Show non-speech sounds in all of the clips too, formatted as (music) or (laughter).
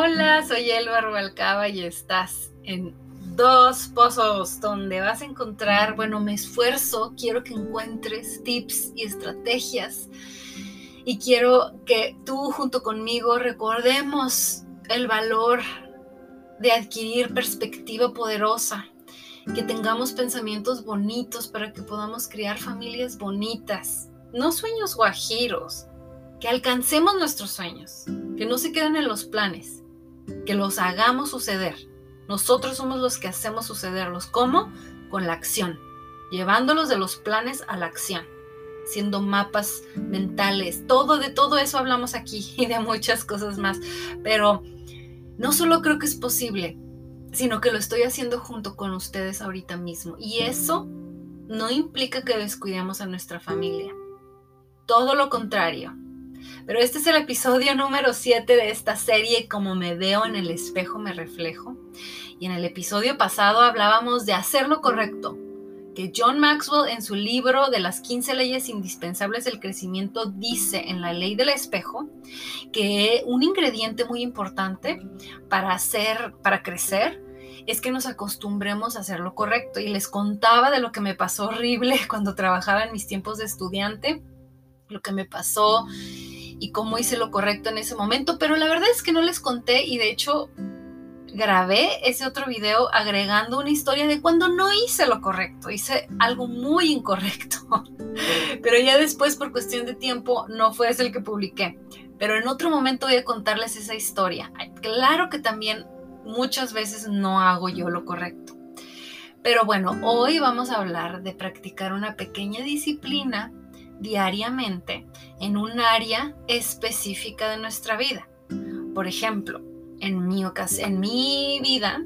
Hola, soy Elba Rubalcaba y estás en Dos Pozos, donde vas a encontrar, bueno, me esfuerzo, quiero que encuentres tips y estrategias y quiero que tú junto conmigo recordemos el valor de adquirir perspectiva poderosa, que tengamos pensamientos bonitos para que podamos crear familias bonitas, no sueños guajiros, que alcancemos nuestros sueños, que no se queden en los planes, que los hagamos suceder. Nosotros somos los que hacemos sucederlos. ¿Cómo? Con la acción, llevándolos de los planes a la acción, siendo mapas mentales, todo de todo eso hablamos aquí (laughs) y de muchas cosas más. Pero no solo creo que es posible, sino que lo estoy haciendo junto con ustedes ahorita mismo. Y eso no implica que descuidemos a nuestra familia. Todo lo contrario. Pero este es el episodio número 7 de esta serie, Como me veo en el espejo me reflejo. Y en el episodio pasado hablábamos de hacer lo correcto, que John Maxwell en su libro de las 15 leyes indispensables del crecimiento dice en la ley del espejo que un ingrediente muy importante para hacer, para crecer, es que nos acostumbremos a hacer lo correcto. Y les contaba de lo que me pasó horrible (laughs) cuando trabajaba en mis tiempos de estudiante, lo que me pasó y cómo hice lo correcto en ese momento, pero la verdad es que no les conté y de hecho grabé ese otro video agregando una historia de cuando no hice lo correcto, hice algo muy incorrecto. (laughs) Pero ya después, por cuestión de tiempo, no fue ese el que publiqué. Pero en otro momento voy a contarles esa historia. Claro que también muchas veces no hago yo lo correcto. Pero bueno, hoy vamos a hablar de practicar una pequeña disciplina diariamente en un área específica de nuestra vida. Por ejemplo, en mi, en mi vida,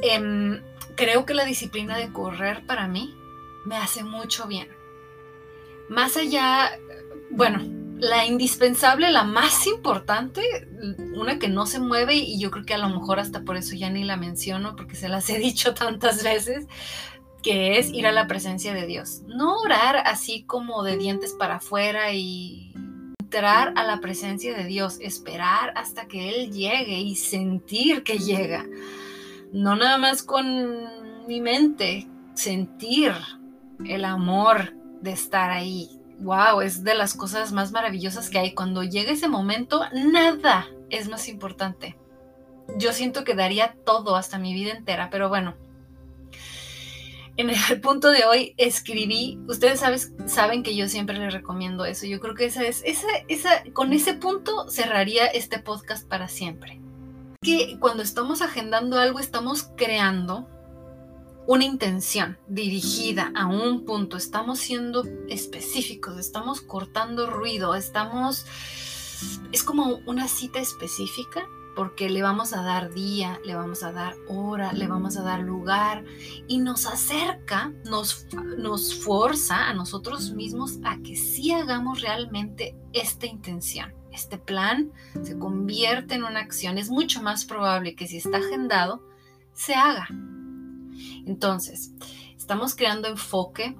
em, creo que la disciplina de correr para mí me hace mucho bien. Más allá, bueno, la indispensable, la más importante, una que no se mueve y yo creo que a lo mejor hasta por eso ya ni la menciono porque se las he (laughs) dicho tantas veces, que es ir a la presencia de Dios. No orar así como de dientes para afuera y entrar a la presencia de Dios, esperar hasta que Él llegue y sentir que llega. No nada más con mi mente, sentir el amor de estar ahí. Wow, es de las cosas más maravillosas que hay. Cuando llega ese momento, nada es más importante. Yo siento que daría todo hasta mi vida entera, pero bueno, en el (laughs) punto de hoy escribí, ustedes saben que yo siempre les recomiendo eso, yo creo que esa es, esa, esa, con ese punto cerraría este podcast para siempre. Que cuando estamos agendando algo estamos creando una intención dirigida a un punto, estamos siendo específicos, estamos cortando ruido, estamos, es como una cita específica porque le vamos a dar día, le vamos a dar hora, le vamos a dar lugar y nos acerca, nos, nos forza a nosotros mismos a que sí hagamos realmente esta intención. Este plan se convierte en una acción. Es mucho más probable que si está agendado, se haga. Entonces, estamos creando enfoque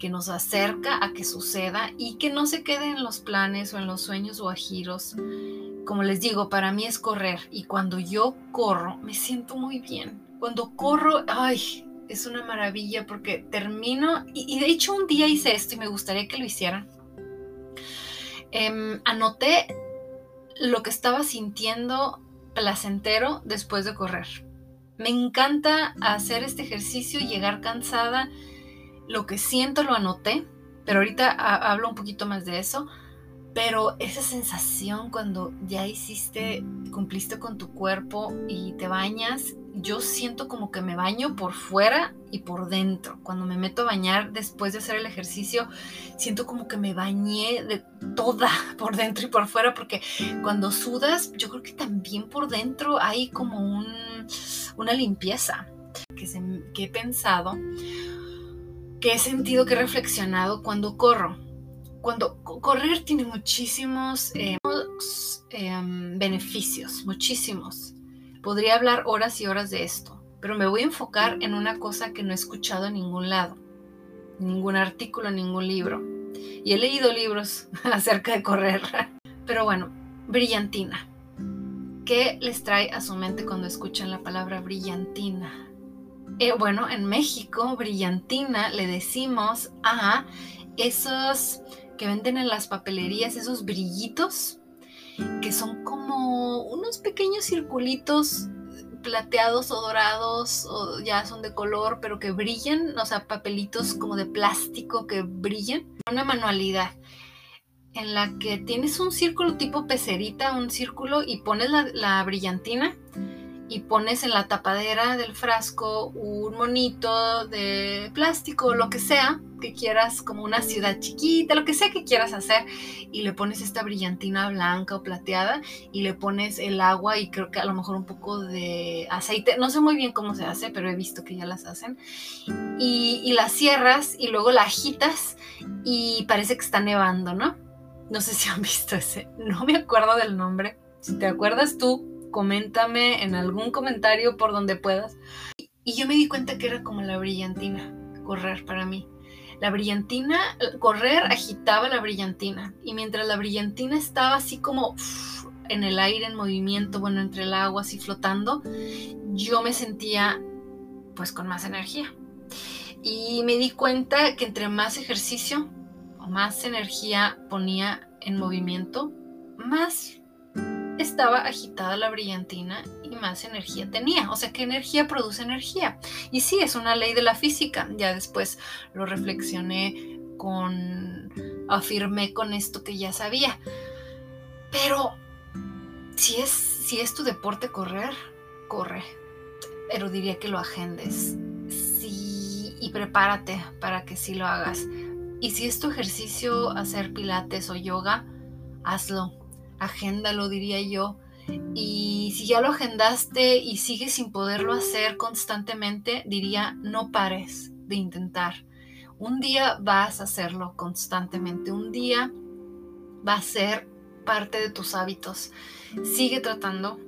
que nos acerca a que suceda y que no se quede en los planes o en los sueños o a giros como les digo, para mí es correr y cuando yo corro me siento muy bien. Cuando corro, ay, es una maravilla porque termino y, de hecho un día hice esto y me gustaría que lo hicieran. Em, anoté lo que estaba sintiendo placentero después de correr. Me encanta hacer este ejercicio, llegar cansada. Lo que siento lo anoté, pero ahorita hablo un poquito más de eso. Pero esa sensación cuando ya hiciste, cumpliste con tu cuerpo y te bañas, yo siento como que me baño por fuera y por dentro. Cuando me meto a bañar después de hacer el ejercicio, siento como que me bañé de toda (laughs) por dentro y por fuera, porque cuando sudas, yo creo que también por dentro hay como un, una limpieza que, que he pensado, que he sentido, que he reflexionado cuando corro cuando correr tiene muchísimos eh, em, beneficios, muchísimos. Podría hablar horas y horas de esto, pero me voy a enfocar en una cosa que no he escuchado en ningún lado, ningún artículo, ningún libro. Y he leído libros (laughs) acerca de correr. (laughs) Pero bueno, brillantina. ¿Qué les trae a su mente cuando escuchan la palabra brillantina? Eh, bueno, en México, brillantina le decimos a esos que venden en las papelerías, esos brillitos, que son como unos pequeños circulitos plateados o dorados o ya son de color, pero que brillan, o sea, papelitos como de plástico que brillan. Una manualidad en la que tienes un círculo tipo pecerita, un círculo y pones la, brillantina y pones en la tapadera del frasco un monito de plástico, lo que sea que quieras, como una ciudad chiquita, lo que sea que quieras hacer, y le pones esta brillantina blanca o plateada y le pones el agua y creo que a lo mejor un poco de aceite, no sé muy bien cómo se hace, pero he visto que ya las hacen, y, y la cierras y luego la agitas y parece que está nevando, ¿no? No sé si han visto ese, no me acuerdo del nombre. Si te acuerdas tú, coméntame en algún comentario por donde puedas. Y yo me di cuenta que era como la brillantina, correr para mí. La brillantina, correr agitaba la brillantina. Y mientras la brillantina estaba así como en el aire, en movimiento, bueno, entre el agua, así flotando, yo me sentía pues con más energía. Y me di cuenta que entre más ejercicio, más energía ponía en movimiento, más estaba agitada la brillantina y más energía tenía. O sea que energía produce energía. Y sí, es una ley de la física. Ya después lo reflexioné con, afirmé con esto que ya sabía. Pero si es, si es tu deporte correr, corre. Pero diría que lo agendes. Sí, y prepárate para que sí lo hagas. Y si es tu ejercicio hacer pilates o yoga, hazlo, agéndalo, diría yo. Y si ya lo agendaste y sigues sin poderlo hacer constantemente, diría, no pares de intentar. Un día vas a hacerlo constantemente, un día va a ser parte de tus hábitos. Sigue tratando.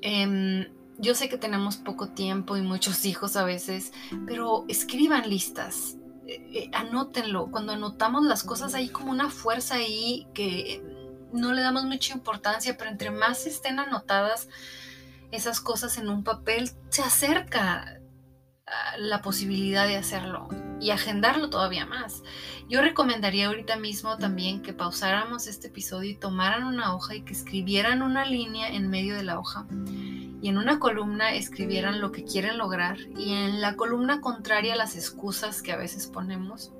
Em, yo sé que tenemos poco tiempo y muchos (laughs) hijos a veces, pero escriban listas, eh, eh, anótenlo. Cuando anotamos las cosas hay como una fuerza ahí que no le damos mucha importancia, pero entre más estén anotadas esas cosas en un papel, se acerca la posibilidad de hacerlo y agendarlo todavía más. Yo recomendaría ahorita mismo también que pausáramos este episodio y tomaran una hoja y que escribieran una línea en medio de la hoja y en una columna escribieran lo que quieren lograr y en la columna contraria las excusas que a veces ponemos.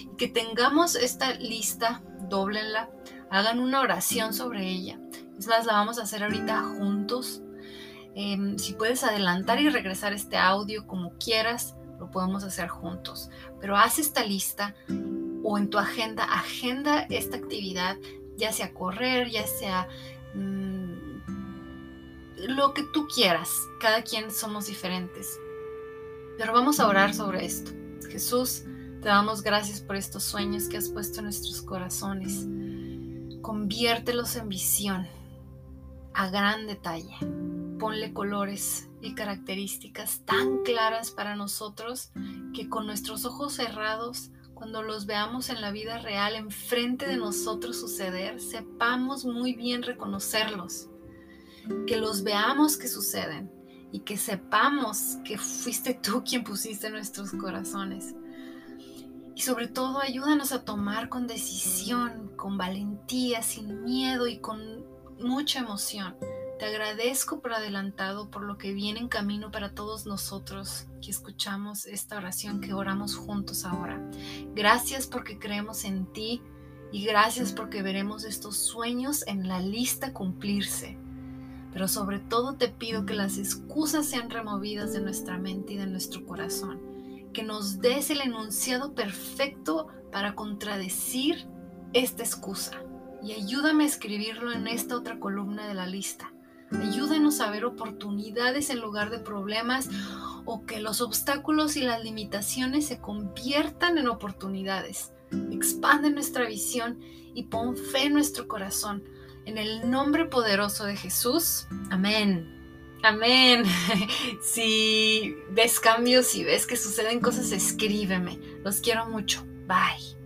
Y que tengamos esta lista, doblenla, hagan una oración sobre ella. Es más, la vamos a hacer ahorita juntos. Em, si puedes adelantar y regresar este audio como quieras, lo podemos hacer juntos. Pero haz esta lista o en tu agenda, agenda esta actividad, ya sea correr, ya sea... Mm, lo que tú quieras. Cada quien somos diferentes. Pero vamos a orar sobre esto. Jesús, te damos gracias por estos sueños que has puesto en nuestros corazones. Conviértelos en visión a gran detalle. Ponle colores y características tan claras para nosotros que con nuestros ojos cerrados, cuando los veamos en la vida real enfrente de nosotros suceder, sepamos muy bien reconocerlos que los veamos que suceden y que sepamos que fuiste tú quien pusiste nuestros corazones. Y sobre todo ayúdanos a tomar con decisión, con valentía, sin miedo y con mucha emoción. Te agradezco por adelantado por lo que viene en camino para todos nosotros que escuchamos esta oración que oramos juntos ahora. Gracias porque creemos en ti y gracias porque veremos estos sueños en la lista cumplirse pero sobre todo te pido que las excusas sean removidas de nuestra mente y de nuestro corazón, que nos des el enunciado perfecto para contradecir esta excusa y ayúdame a escribirlo en esta otra columna de la lista. Ayúdanos a ver oportunidades en lugar de problemas o que los obstáculos y las limitaciones se conviertan en oportunidades. Expande nuestra visión y pon fe en nuestro corazón en el nombre poderoso de Jesús. Amén. Amén. (laughs) Si ves cambios, si ves que suceden cosas, escríbeme. Los quiero mucho. Bye.